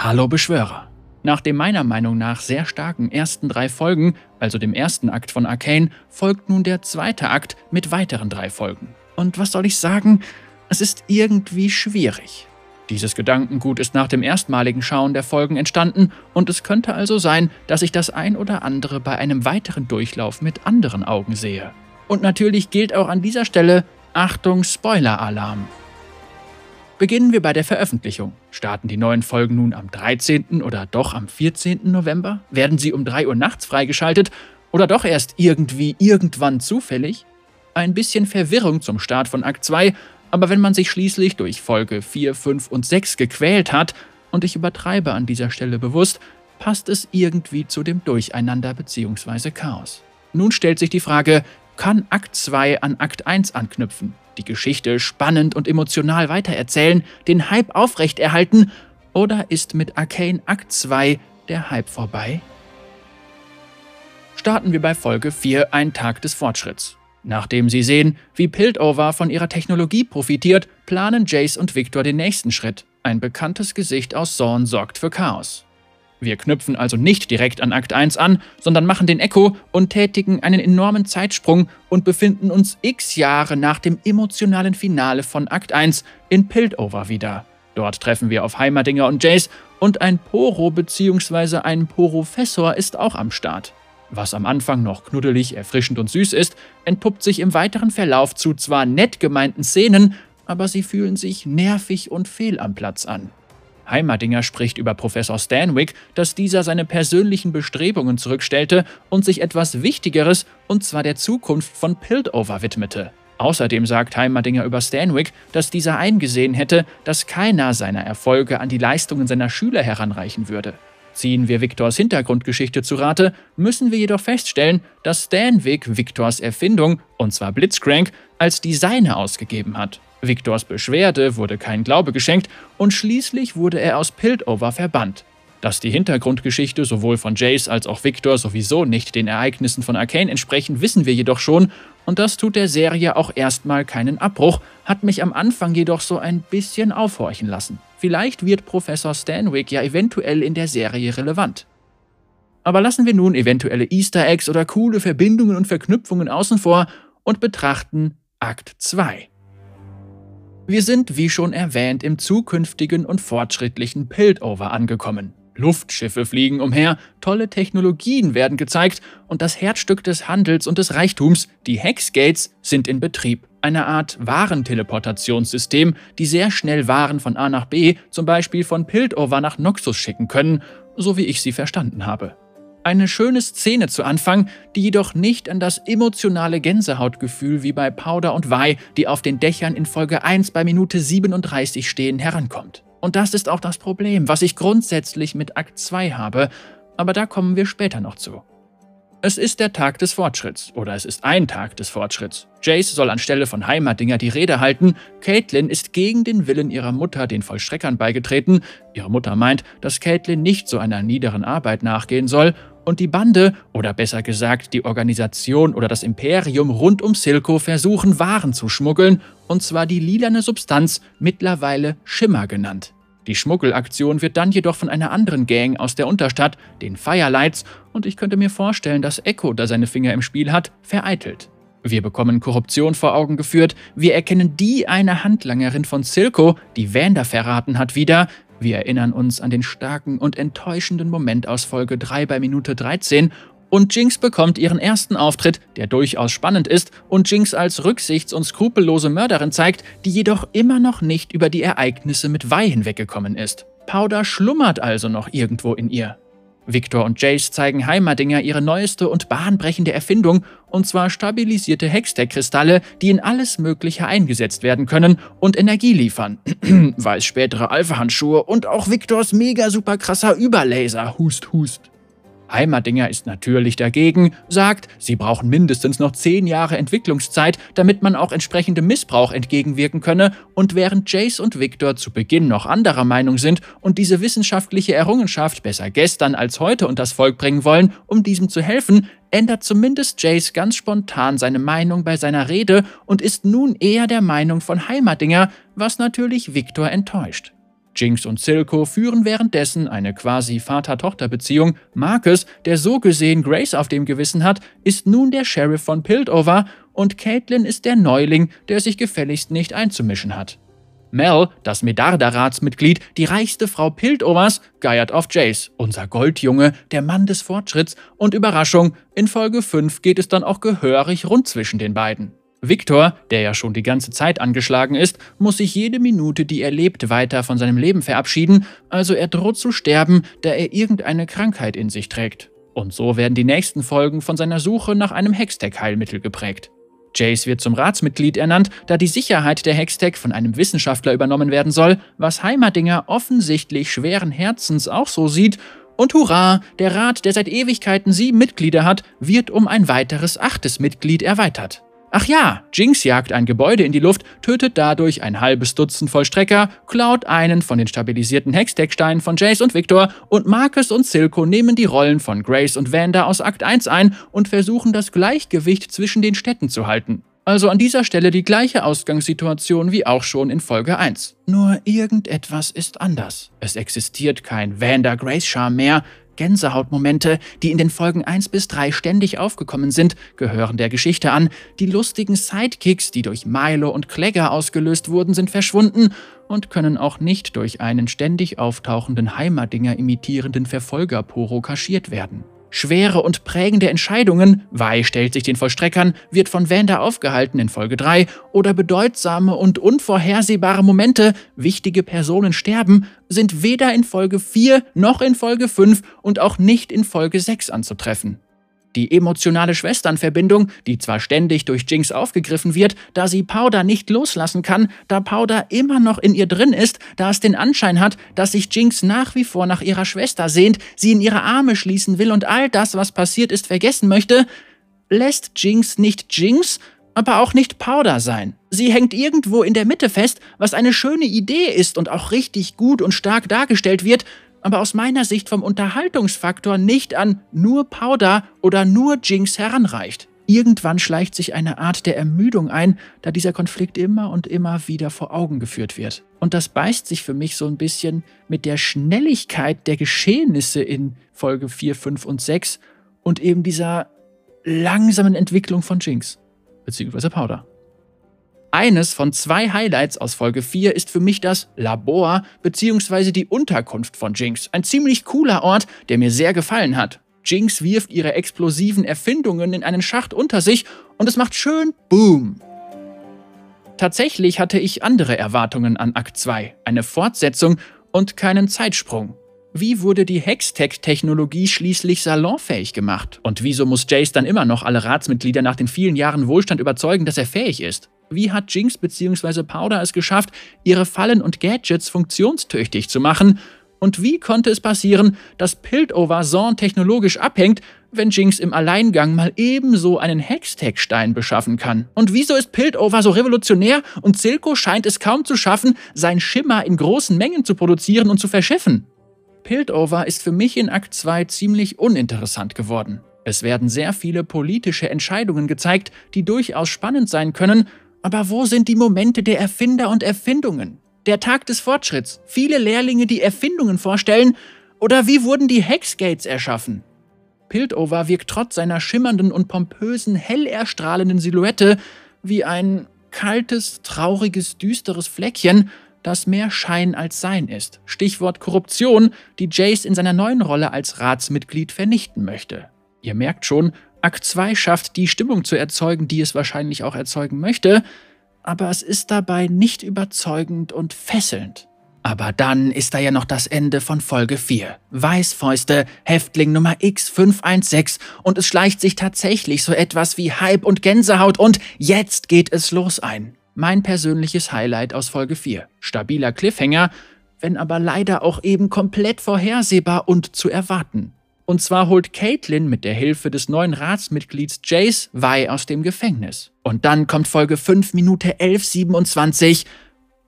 Hallo Beschwörer. Nach den meiner Meinung nach sehr starken ersten drei Folgen, also dem ersten Akt von Arcane, folgt nun der zweite Akt mit weiteren drei Folgen. Und was soll ich sagen? Es ist irgendwie schwierig. Dieses Gedankengut ist nach dem erstmaligen Schauen der Folgen entstanden und es könnte also sein, dass ich das ein oder andere bei einem weiteren Durchlauf mit anderen Augen sehe. Und natürlich gilt auch an dieser Stelle Achtung Spoiler-Alarm. Beginnen wir bei der Veröffentlichung. Starten die neuen Folgen nun am 13. oder doch am 14. November? Werden sie um 3 Uhr nachts freigeschaltet oder doch erst irgendwie irgendwann zufällig? Ein bisschen Verwirrung zum Start von Akt 2 aber wenn man sich schließlich durch Folge 4, 5 und 6 gequält hat, und ich übertreibe an dieser Stelle bewusst, passt es irgendwie zu dem Durcheinander bzw. Chaos. Nun stellt sich die Frage, kann Akt 2 an Akt 1 anknüpfen, die Geschichte spannend und emotional weitererzählen, den Hype aufrechterhalten, oder ist mit Arcane Akt 2 der Hype vorbei? Starten wir bei Folge 4 Ein Tag des Fortschritts. Nachdem sie sehen, wie Piltover von ihrer Technologie profitiert, planen Jace und Victor den nächsten Schritt. Ein bekanntes Gesicht aus Zorn sorgt für Chaos. Wir knüpfen also nicht direkt an Akt 1 an, sondern machen den Echo und tätigen einen enormen Zeitsprung und befinden uns x Jahre nach dem emotionalen Finale von Akt 1 in Piltover wieder. Dort treffen wir auf Heimerdinger und Jace und ein Poro bzw. ein Porofessor ist auch am Start. Was am Anfang noch knuddelig, erfrischend und süß ist, entpuppt sich im weiteren Verlauf zu zwar nett gemeinten Szenen, aber sie fühlen sich nervig und fehl am Platz an. Heimerdinger spricht über Professor Stanwick, dass dieser seine persönlichen Bestrebungen zurückstellte und sich etwas Wichtigeres, und zwar der Zukunft von Piltover widmete. Außerdem sagt Heimerdinger über Stanwick, dass dieser eingesehen hätte, dass keiner seiner Erfolge an die Leistungen seiner Schüler heranreichen würde. Ziehen wir Victors Hintergrundgeschichte zu Rate, müssen wir jedoch feststellen, dass Stanwick Victors Erfindung, und zwar Blitzcrank, als die seine ausgegeben hat. Victors Beschwerde wurde kein Glaube geschenkt und schließlich wurde er aus Piltover verbannt. Dass die Hintergrundgeschichte sowohl von Jace als auch Victor sowieso nicht den Ereignissen von Arcane entsprechen, wissen wir jedoch schon, und das tut der Serie auch erstmal keinen Abbruch, hat mich am Anfang jedoch so ein bisschen aufhorchen lassen. Vielleicht wird Professor Stanwick ja eventuell in der Serie relevant. Aber lassen wir nun eventuelle Easter Eggs oder coole Verbindungen und Verknüpfungen außen vor und betrachten Akt 2. Wir sind, wie schon erwähnt, im zukünftigen und fortschrittlichen Piltover angekommen. Luftschiffe fliegen umher, tolle Technologien werden gezeigt und das Herzstück des Handels und des Reichtums, die Hexgates, sind in Betrieb eine Art Warenteleportationssystem, die sehr schnell Waren von A nach B, zum Beispiel von Piltover nach Noxus schicken können, so wie ich sie verstanden habe. Eine schöne Szene zu Anfang, die jedoch nicht an das emotionale Gänsehautgefühl wie bei Powder und Vi, die auf den Dächern in Folge 1 bei Minute 37 stehen, herankommt. Und das ist auch das Problem, was ich grundsätzlich mit Akt 2 habe, aber da kommen wir später noch zu. Es ist der Tag des Fortschritts oder es ist ein Tag des Fortschritts. Jace soll anstelle von Heimatdinger die Rede halten. Caitlin ist gegen den Willen ihrer Mutter den Vollstreckern beigetreten. Ihre Mutter meint, dass Caitlin nicht so einer niederen Arbeit nachgehen soll. Und die Bande, oder besser gesagt die Organisation oder das Imperium rund um Silco versuchen Waren zu schmuggeln, und zwar die lilane Substanz, mittlerweile Schimmer genannt. Die Schmuggelaktion wird dann jedoch von einer anderen Gang aus der Unterstadt, den Firelights, und ich könnte mir vorstellen, dass Echo da seine Finger im Spiel hat, vereitelt. Wir bekommen Korruption vor Augen geführt, wir erkennen die eine Handlangerin von Silco, die Vander verraten hat, wieder, wir erinnern uns an den starken und enttäuschenden Moment aus Folge 3 bei Minute 13 und Jinx bekommt ihren ersten Auftritt, der durchaus spannend ist und Jinx als rücksichts- und skrupellose Mörderin zeigt, die jedoch immer noch nicht über die Ereignisse mit Vi hinweggekommen ist. Powder schlummert also noch irgendwo in ihr. Victor und Jace zeigen Heimerdinger ihre neueste und bahnbrechende Erfindung, und zwar stabilisierte Hextech-Kristalle, die in alles Mögliche eingesetzt werden können und Energie liefern. Weiß spätere Alpha-Handschuhe und auch Victors mega super krasser Überlaser. Hust, hust. Heimerdinger ist natürlich dagegen, sagt, sie brauchen mindestens noch zehn Jahre Entwicklungszeit, damit man auch entsprechende Missbrauch entgegenwirken könne, und während Jace und Victor zu Beginn noch anderer Meinung sind und diese wissenschaftliche Errungenschaft besser gestern als heute und das Volk bringen wollen, um diesem zu helfen, ändert zumindest Jace ganz spontan seine Meinung bei seiner Rede und ist nun eher der Meinung von Heimerdinger, was natürlich Victor enttäuscht. Jinx und Silco führen währenddessen eine quasi Vater-Tochter-Beziehung. Marcus, der so gesehen Grace auf dem Gewissen hat, ist nun der Sheriff von Piltover und Caitlin ist der Neuling, der sich gefälligst nicht einzumischen hat. Mel, das Medarda-Ratsmitglied, die reichste Frau Piltovers, geiert auf Jace, unser Goldjunge, der Mann des Fortschritts, und Überraschung, in Folge 5 geht es dann auch gehörig rund zwischen den beiden. Victor, der ja schon die ganze Zeit angeschlagen ist, muss sich jede Minute, die er lebt, weiter von seinem Leben verabschieden, also er droht zu sterben, da er irgendeine Krankheit in sich trägt. Und so werden die nächsten Folgen von seiner Suche nach einem Hextech-Heilmittel geprägt. Jace wird zum Ratsmitglied ernannt, da die Sicherheit der Hextech von einem Wissenschaftler übernommen werden soll, was Heimerdinger offensichtlich schweren Herzens auch so sieht. Und hurra, der Rat, der seit Ewigkeiten sieben Mitglieder hat, wird um ein weiteres achtes Mitglied erweitert. Ach ja, Jinx jagt ein Gebäude in die Luft, tötet dadurch ein halbes Dutzend Vollstrecker, klaut einen von den stabilisierten Hextech-Steinen von Jace und Victor und Marcus und Silco nehmen die Rollen von Grace und Vanda aus Akt 1 ein und versuchen das Gleichgewicht zwischen den Städten zu halten. Also an dieser Stelle die gleiche Ausgangssituation wie auch schon in Folge 1. Nur irgendetwas ist anders. Es existiert kein Vanda-Grace-Charme mehr, Gänsehautmomente, die in den Folgen 1 bis 3 ständig aufgekommen sind, gehören der Geschichte an. Die lustigen Sidekicks, die durch Milo und Klegger ausgelöst wurden, sind verschwunden und können auch nicht durch einen ständig auftauchenden Heimerdinger imitierenden Verfolger-Poro kaschiert werden. Schwere und prägende Entscheidungen, Wei stellt sich den Vollstreckern, wird von Wanda aufgehalten in Folge 3, oder bedeutsame und unvorhersehbare Momente, wichtige Personen sterben, sind weder in Folge 4 noch in Folge 5 und auch nicht in Folge 6 anzutreffen. Die emotionale Schwesternverbindung, die zwar ständig durch Jinx aufgegriffen wird, da sie Powder nicht loslassen kann, da Powder immer noch in ihr drin ist, da es den Anschein hat, dass sich Jinx nach wie vor nach ihrer Schwester sehnt, sie in ihre Arme schließen will und all das, was passiert ist, vergessen möchte, lässt Jinx nicht Jinx, aber auch nicht Powder sein. Sie hängt irgendwo in der Mitte fest, was eine schöne Idee ist und auch richtig gut und stark dargestellt wird, aber aus meiner Sicht vom Unterhaltungsfaktor nicht an nur Powder oder nur Jinx heranreicht. Irgendwann schleicht sich eine Art der Ermüdung ein, da dieser Konflikt immer und immer wieder vor Augen geführt wird. Und das beißt sich für mich so ein bisschen mit der Schnelligkeit der Geschehnisse in Folge 4, 5 und 6 und eben dieser langsamen Entwicklung von Jinx, beziehungsweise Powder. Eines von zwei Highlights aus Folge 4 ist für mich das Labor bzw. die Unterkunft von Jinx. Ein ziemlich cooler Ort, der mir sehr gefallen hat. Jinx wirft ihre explosiven Erfindungen in einen Schacht unter sich und es macht schön Boom. Tatsächlich hatte ich andere Erwartungen an Akt 2, eine Fortsetzung und keinen Zeitsprung. Wie wurde die Hextech-Technologie schließlich salonfähig gemacht? Und wieso muss Jace dann immer noch alle Ratsmitglieder nach den vielen Jahren Wohlstand überzeugen, dass er fähig ist? Wie hat Jinx bzw. Powder es geschafft, ihre Fallen und Gadgets funktionstüchtig zu machen? Und wie konnte es passieren, dass Piltover Zorn technologisch abhängt, wenn Jinx im Alleingang mal ebenso einen Hextech-Stein beschaffen kann? Und wieso ist Piltover so revolutionär und Silco scheint es kaum zu schaffen, sein Schimmer in großen Mengen zu produzieren und zu verschiffen? Piltover ist für mich in Akt 2 ziemlich uninteressant geworden. Es werden sehr viele politische Entscheidungen gezeigt, die durchaus spannend sein können aber wo sind die Momente der Erfinder und Erfindungen? Der Tag des Fortschritts, viele Lehrlinge, die Erfindungen vorstellen, oder wie wurden die Hexgates erschaffen? Piltover wirkt trotz seiner schimmernden und pompösen, hell erstrahlenden Silhouette wie ein kaltes, trauriges, düsteres Fleckchen, das mehr Schein als Sein ist. Stichwort Korruption, die Jace in seiner neuen Rolle als Ratsmitglied vernichten möchte. Ihr merkt schon, Akt 2 schafft, die Stimmung zu erzeugen, die es wahrscheinlich auch erzeugen möchte, aber es ist dabei nicht überzeugend und fesselnd. Aber dann ist da ja noch das Ende von Folge 4. Weißfäuste, Häftling Nummer X516 und es schleicht sich tatsächlich so etwas wie Hype und Gänsehaut und jetzt geht es los ein. Mein persönliches Highlight aus Folge 4. Stabiler Cliffhanger, wenn aber leider auch eben komplett vorhersehbar und zu erwarten. Und zwar holt Caitlin mit der Hilfe des neuen Ratsmitglieds Jace Wei aus dem Gefängnis. Und dann kommt Folge 5 Minute 1127.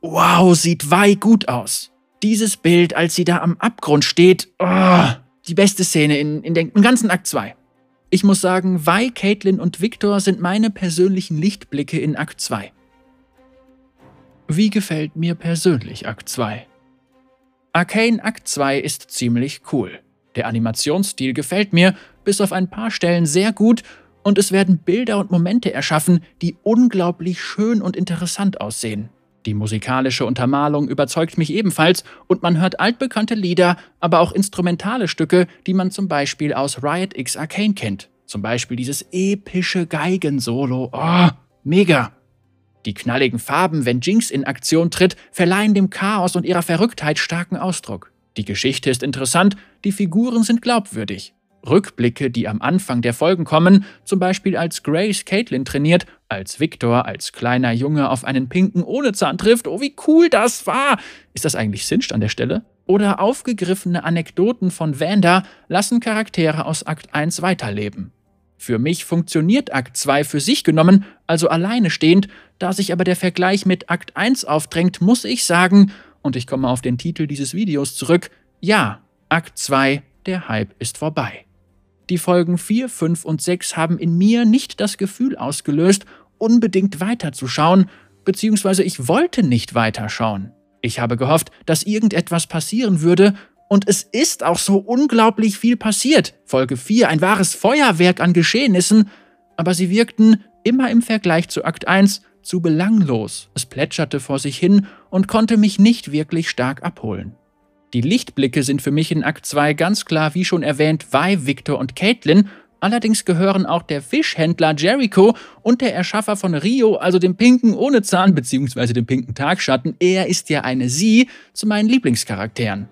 Wow, sieht Wei gut aus. Dieses Bild, als sie da am Abgrund steht, oh, die beste Szene in, in dem ganzen Akt 2. Ich muss sagen, Wei, Caitlin und Victor sind meine persönlichen Lichtblicke in Akt 2. Wie gefällt mir persönlich Akt 2? Arcane Akt 2 ist ziemlich cool. Der Animationsstil gefällt mir, bis auf ein paar Stellen sehr gut, und es werden Bilder und Momente erschaffen, die unglaublich schön und interessant aussehen. Die musikalische Untermalung überzeugt mich ebenfalls und man hört altbekannte Lieder, aber auch instrumentale Stücke, die man zum Beispiel aus Riot X Arcane kennt. Zum Beispiel dieses epische Geigensolo. Oh, mega! Die knalligen Farben, wenn Jinx in Aktion tritt, verleihen dem Chaos und ihrer Verrücktheit starken Ausdruck. Die Geschichte ist interessant, die Figuren sind glaubwürdig. Rückblicke, die am Anfang der Folgen kommen, zum Beispiel als Grace Caitlin trainiert, als Victor als kleiner Junge auf einen pinken ohne Zahn trifft, oh wie cool das war! Ist das eigentlich Singed an der Stelle? Oder aufgegriffene Anekdoten von Vanda lassen Charaktere aus Akt 1 weiterleben. Für mich funktioniert Akt 2 für sich genommen, also alleine stehend, da sich aber der Vergleich mit Akt 1 aufdrängt, muss ich sagen, und ich komme auf den Titel dieses Videos zurück, ja, Akt 2, der Hype ist vorbei. Die Folgen 4, 5 und 6 haben in mir nicht das Gefühl ausgelöst, unbedingt weiterzuschauen, beziehungsweise ich wollte nicht weiterschauen. Ich habe gehofft, dass irgendetwas passieren würde, und es ist auch so unglaublich viel passiert. Folge 4, ein wahres Feuerwerk an Geschehnissen, aber sie wirkten immer im Vergleich zu Akt 1 zu belanglos. Es plätscherte vor sich hin und konnte mich nicht wirklich stark abholen. Die Lichtblicke sind für mich in Akt 2 ganz klar, wie schon erwähnt, Vi, Victor und Caitlin. Allerdings gehören auch der Fischhändler Jericho und der Erschaffer von Rio, also dem Pinken ohne Zahn bzw. dem Pinken Tagschatten, er ist ja eine Sie, zu meinen Lieblingscharakteren.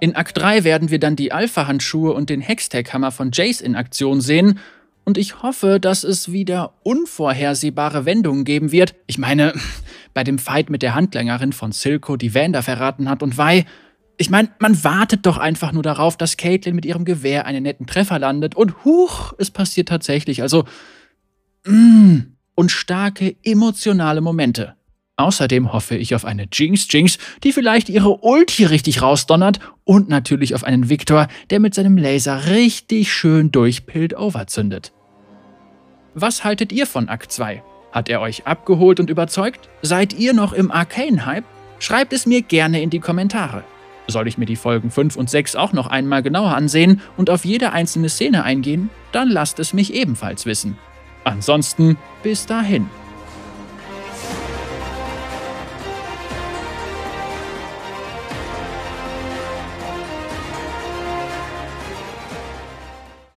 In Akt 3 werden wir dann die Alpha-Handschuhe und den Hextech-Hammer von Jace in Aktion sehen und ich hoffe, dass es wieder unvorhersehbare Wendungen geben wird. Ich meine, bei dem Fight mit der Handlängerin von Silco, die Vanda verraten hat und Wei. Ich meine, man wartet doch einfach nur darauf, dass Caitlin mit ihrem Gewehr einen netten Treffer landet und huch, es passiert tatsächlich. Also, mm, und starke emotionale Momente. Außerdem hoffe ich auf eine Jinx Jinx, die vielleicht ihre Ulti richtig rausdonnert und natürlich auf einen Victor, der mit seinem Laser richtig schön durch Piltover zündet. Was haltet ihr von Akt 2? Hat er euch abgeholt und überzeugt? Seid ihr noch im Arcane-Hype? Schreibt es mir gerne in die Kommentare. Soll ich mir die Folgen 5 und 6 auch noch einmal genauer ansehen und auf jede einzelne Szene eingehen? Dann lasst es mich ebenfalls wissen. Ansonsten bis dahin.